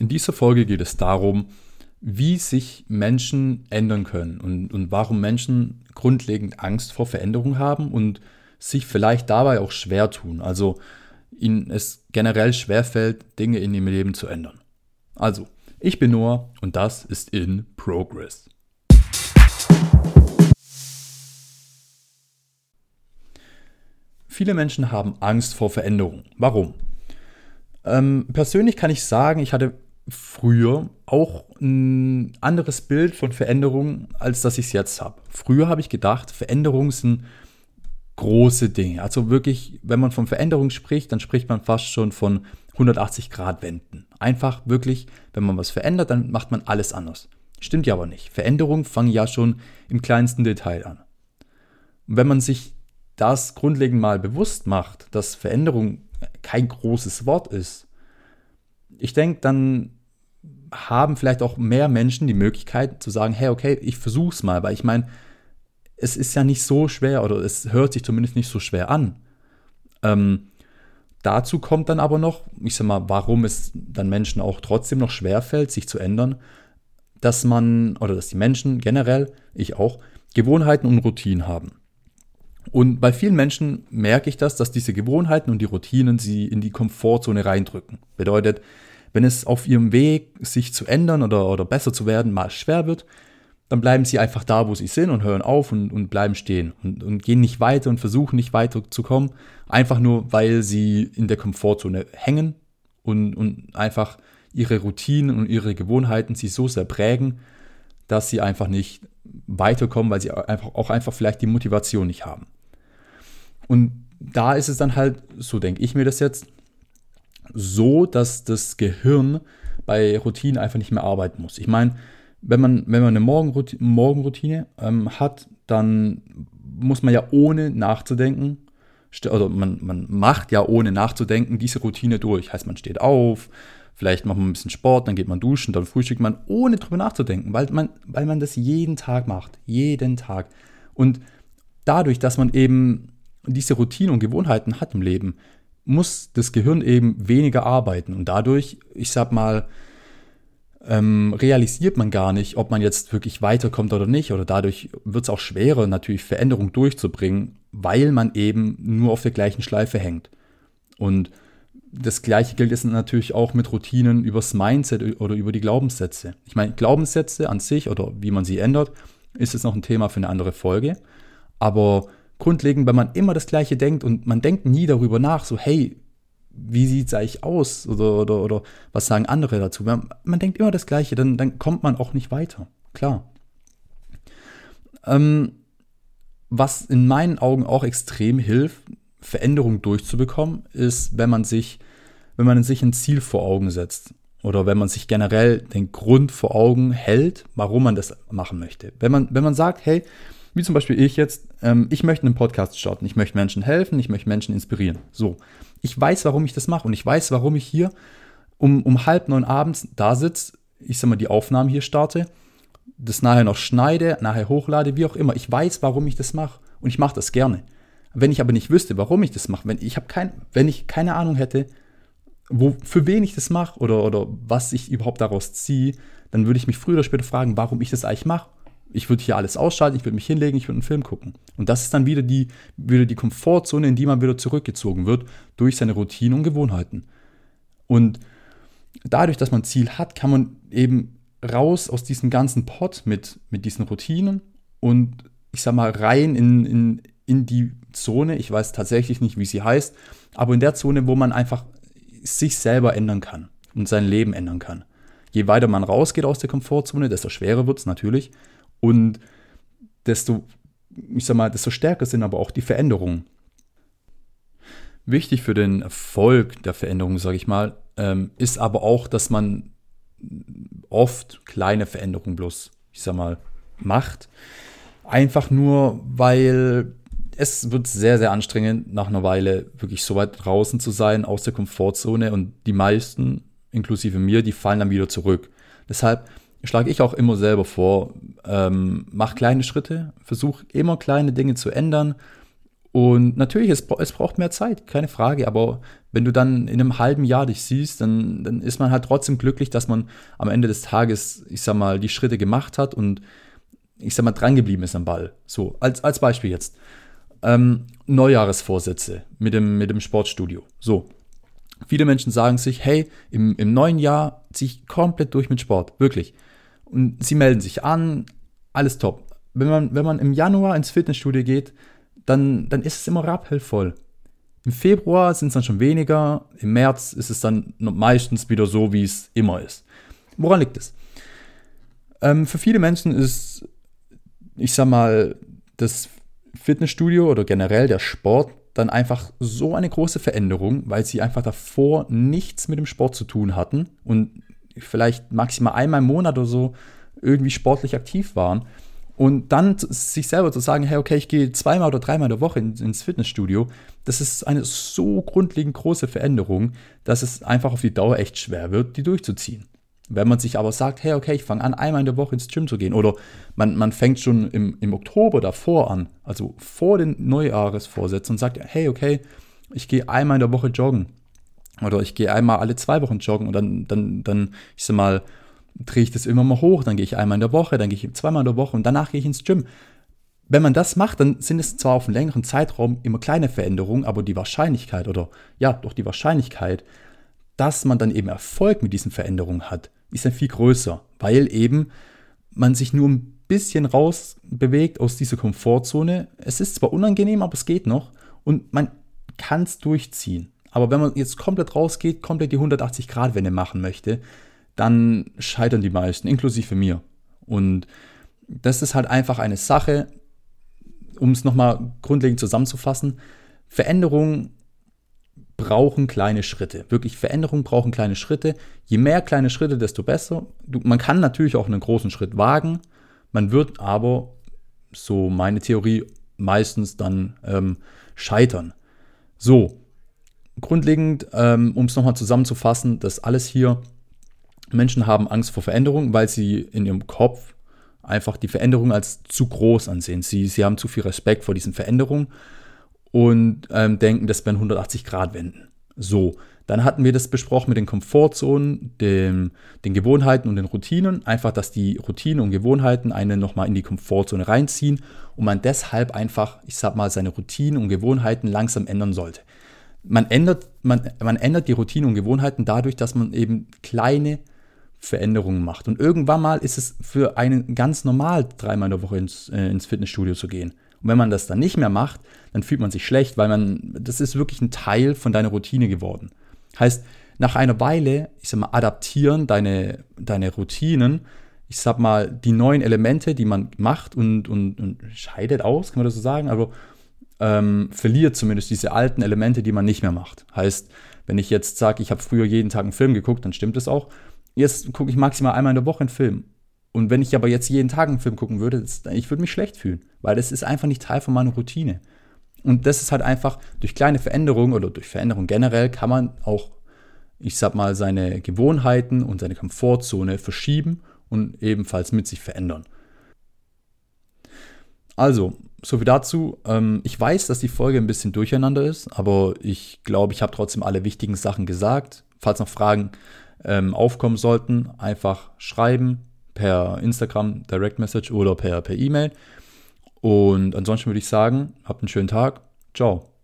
In dieser Folge geht es darum, wie sich Menschen ändern können und, und warum Menschen grundlegend Angst vor Veränderung haben und sich vielleicht dabei auch schwer tun. Also ihnen es generell schwerfällt, Dinge in ihrem Leben zu ändern. Also, ich bin Noah und das ist In Progress. Viele Menschen haben Angst vor Veränderung. Warum? Ähm, persönlich kann ich sagen, ich hatte früher auch ein anderes Bild von Veränderung, als das ich es jetzt habe. Früher habe ich gedacht, Veränderungen sind große Dinge. Also wirklich, wenn man von Veränderung spricht, dann spricht man fast schon von 180 Grad Wenden. Einfach wirklich, wenn man was verändert, dann macht man alles anders. Stimmt ja aber nicht. Veränderungen fangen ja schon im kleinsten Detail an. Und wenn man sich das grundlegend mal bewusst macht, dass Veränderung kein großes Wort ist, ich denke, dann haben vielleicht auch mehr Menschen die Möglichkeit zu sagen, hey, okay, ich versuch's mal, weil ich meine, es ist ja nicht so schwer oder es hört sich zumindest nicht so schwer an. Ähm, dazu kommt dann aber noch, ich sag mal, warum es dann Menschen auch trotzdem noch schwer fällt, sich zu ändern, dass man oder dass die Menschen generell, ich auch, Gewohnheiten und Routinen haben. Und bei vielen Menschen merke ich das, dass diese Gewohnheiten und die Routinen sie in die Komfortzone reindrücken. Bedeutet, wenn es auf ihrem Weg, sich zu ändern oder, oder besser zu werden, mal schwer wird, dann bleiben sie einfach da, wo sie sind und hören auf und, und bleiben stehen und, und gehen nicht weiter und versuchen nicht weiter zu kommen, einfach nur, weil sie in der Komfortzone hängen und, und einfach ihre Routinen und ihre Gewohnheiten sie so sehr prägen, dass sie einfach nicht weiterkommen, weil sie einfach auch einfach vielleicht die Motivation nicht haben. Und da ist es dann halt, so denke ich mir das jetzt, so, dass das Gehirn bei Routinen einfach nicht mehr arbeiten muss. Ich meine, wenn man, wenn man eine Morgenroutine, Morgenroutine ähm, hat, dann muss man ja ohne nachzudenken, oder man, man macht ja ohne nachzudenken diese Routine durch. Heißt, man steht auf, vielleicht macht man ein bisschen Sport, dann geht man duschen, dann frühstückt man, ohne drüber nachzudenken, weil man, weil man das jeden Tag macht. Jeden Tag. Und dadurch, dass man eben diese Routine und Gewohnheiten hat im Leben, muss das Gehirn eben weniger arbeiten. Und dadurch, ich sag mal, ähm, realisiert man gar nicht, ob man jetzt wirklich weiterkommt oder nicht. Oder dadurch wird es auch schwerer, natürlich Veränderungen durchzubringen, weil man eben nur auf der gleichen Schleife hängt. Und das gleiche gilt jetzt natürlich auch mit Routinen übers Mindset oder über die Glaubenssätze. Ich meine, Glaubenssätze an sich oder wie man sie ändert, ist jetzt noch ein Thema für eine andere Folge. Aber grundlegend, wenn man immer das Gleiche denkt und man denkt nie darüber nach, so hey, wie sieht es eigentlich aus oder, oder, oder was sagen andere dazu. Man, man denkt immer das Gleiche, dann, dann kommt man auch nicht weiter. Klar. Ähm, was in meinen Augen auch extrem hilft, Veränderung durchzubekommen, ist, wenn man sich, wenn man sich ein Ziel vor Augen setzt oder wenn man sich generell den Grund vor Augen hält, warum man das machen möchte. Wenn man, wenn man sagt, hey, wie zum Beispiel ich jetzt, ähm, ich möchte einen Podcast starten, ich möchte Menschen helfen, ich möchte Menschen inspirieren. So, ich weiß, warum ich das mache und ich weiß, warum ich hier um, um halb neun abends da sitze, ich sag mal, die Aufnahmen hier starte, das nachher noch schneide, nachher hochlade, wie auch immer. Ich weiß, warum ich das mache und ich mache das gerne. Wenn ich aber nicht wüsste, warum ich das mache, wenn ich kein, wenn ich keine Ahnung hätte, wo, für wen ich das mache oder, oder was ich überhaupt daraus ziehe, dann würde ich mich früher oder später fragen, warum ich das eigentlich mache ich würde hier alles ausschalten, ich würde mich hinlegen, ich würde einen Film gucken. Und das ist dann wieder die, wieder die Komfortzone, in die man wieder zurückgezogen wird durch seine Routinen und Gewohnheiten. Und dadurch, dass man ein Ziel hat, kann man eben raus aus diesem ganzen Pot mit, mit diesen Routinen und ich sag mal rein in, in, in die Zone, ich weiß tatsächlich nicht, wie sie heißt, aber in der Zone, wo man einfach sich selber ändern kann und sein Leben ändern kann. Je weiter man rausgeht aus der Komfortzone, desto schwerer wird es natürlich. Und desto, ich sag mal, desto stärker sind aber auch die Veränderungen. Wichtig für den Erfolg der Veränderung, sage ich mal, ähm, ist aber auch, dass man oft kleine Veränderungen bloß, ich sag mal, macht. Einfach nur, weil es wird sehr, sehr anstrengend, nach einer Weile wirklich so weit draußen zu sein aus der Komfortzone und die meisten, inklusive mir, die fallen dann wieder zurück. Deshalb schlage ich auch immer selber vor, ähm, mach kleine Schritte, versuch immer kleine Dinge zu ändern Und natürlich, es, es braucht mehr Zeit, keine Frage, aber wenn du dann in einem halben Jahr dich siehst, dann, dann ist man halt trotzdem glücklich, dass man am Ende des Tages, ich sag mal, die Schritte gemacht hat und ich sag mal, drangeblieben ist am Ball. So, als, als Beispiel jetzt. Ähm, Neujahresvorsätze mit dem, mit dem Sportstudio. So. Viele Menschen sagen sich, hey, im, im neuen Jahr ziehe ich komplett durch mit Sport. Wirklich. Und sie melden sich an, alles top. Wenn man, wenn man im Januar ins Fitnessstudio geht, dann, dann ist es immer rappelvoll. Im Februar sind es dann schon weniger, im März ist es dann meistens wieder so, wie es immer ist. Woran liegt es? Ähm, für viele Menschen ist, ich sag mal, das Fitnessstudio oder generell der Sport dann einfach so eine große Veränderung, weil sie einfach davor nichts mit dem Sport zu tun hatten und vielleicht maximal einmal im Monat oder so irgendwie sportlich aktiv waren. Und dann sich selber zu sagen, hey, okay, ich gehe zweimal oder dreimal in der Woche ins Fitnessstudio, das ist eine so grundlegend große Veränderung, dass es einfach auf die Dauer echt schwer wird, die durchzuziehen. Wenn man sich aber sagt, hey, okay, ich fange an, einmal in der Woche ins Gym zu gehen, oder man, man fängt schon im, im Oktober davor an, also vor den Neujahresvorsätzen und sagt, hey, okay, ich gehe einmal in der Woche joggen. Oder ich gehe einmal alle zwei Wochen joggen und dann, dann, dann, ich sag mal, drehe ich das immer mal hoch, dann gehe ich einmal in der Woche, dann gehe ich zweimal in der Woche und danach gehe ich ins Gym. Wenn man das macht, dann sind es zwar auf einen längeren Zeitraum immer kleine Veränderungen, aber die Wahrscheinlichkeit oder ja, doch die Wahrscheinlichkeit, dass man dann eben Erfolg mit diesen Veränderungen hat, ist dann viel größer, weil eben man sich nur ein bisschen rausbewegt aus dieser Komfortzone. Es ist zwar unangenehm, aber es geht noch und man kann es durchziehen. Aber wenn man jetzt komplett rausgeht, komplett die 180-Grad-Wende machen möchte, dann scheitern die meisten, inklusive mir. Und das ist halt einfach eine Sache, um es nochmal grundlegend zusammenzufassen. Veränderungen brauchen kleine Schritte. Wirklich, Veränderungen brauchen kleine Schritte. Je mehr kleine Schritte, desto besser. Du, man kann natürlich auch einen großen Schritt wagen. Man wird aber, so meine Theorie, meistens dann ähm, scheitern. So, grundlegend, ähm, um es nochmal zusammenzufassen, das alles hier, Menschen haben Angst vor Veränderung, weil sie in ihrem Kopf einfach die Veränderung als zu groß ansehen. Sie, sie haben zu viel Respekt vor diesen Veränderungen und ähm, denken, das wären 180 Grad Wenden. So, dann hatten wir das besprochen mit den Komfortzonen, dem, den Gewohnheiten und den Routinen. Einfach, dass die Routinen und Gewohnheiten einen nochmal in die Komfortzone reinziehen und man deshalb einfach, ich sag mal, seine Routinen und Gewohnheiten langsam ändern sollte. Man ändert, man, man ändert die Routinen und Gewohnheiten dadurch, dass man eben kleine Veränderungen macht. Und irgendwann mal ist es für einen ganz normal, dreimal in der Woche ins, äh, ins Fitnessstudio zu gehen. Und wenn man das dann nicht mehr macht, dann fühlt man sich schlecht, weil man, das ist wirklich ein Teil von deiner Routine geworden. Heißt, nach einer Weile, ich sag mal, adaptieren deine, deine Routinen, ich sag mal, die neuen Elemente, die man macht und, und, und scheidet aus, kann man das so sagen, also ähm, verliert zumindest diese alten Elemente, die man nicht mehr macht. Heißt, wenn ich jetzt sage, ich habe früher jeden Tag einen Film geguckt, dann stimmt das auch. Jetzt gucke ich maximal einmal in der Woche einen Film. Und wenn ich aber jetzt jeden Tag einen Film gucken würde, das, ich würde mich schlecht fühlen, weil das ist einfach nicht Teil von meiner Routine. Und das ist halt einfach durch kleine Veränderungen oder durch Veränderungen generell kann man auch, ich sag mal, seine Gewohnheiten und seine Komfortzone verschieben und ebenfalls mit sich verändern. Also, soviel dazu. Ähm, ich weiß, dass die Folge ein bisschen durcheinander ist, aber ich glaube, ich habe trotzdem alle wichtigen Sachen gesagt. Falls noch Fragen ähm, aufkommen sollten, einfach schreiben per Instagram Direct Message oder per per E-Mail. Und ansonsten würde ich sagen, habt einen schönen Tag. Ciao.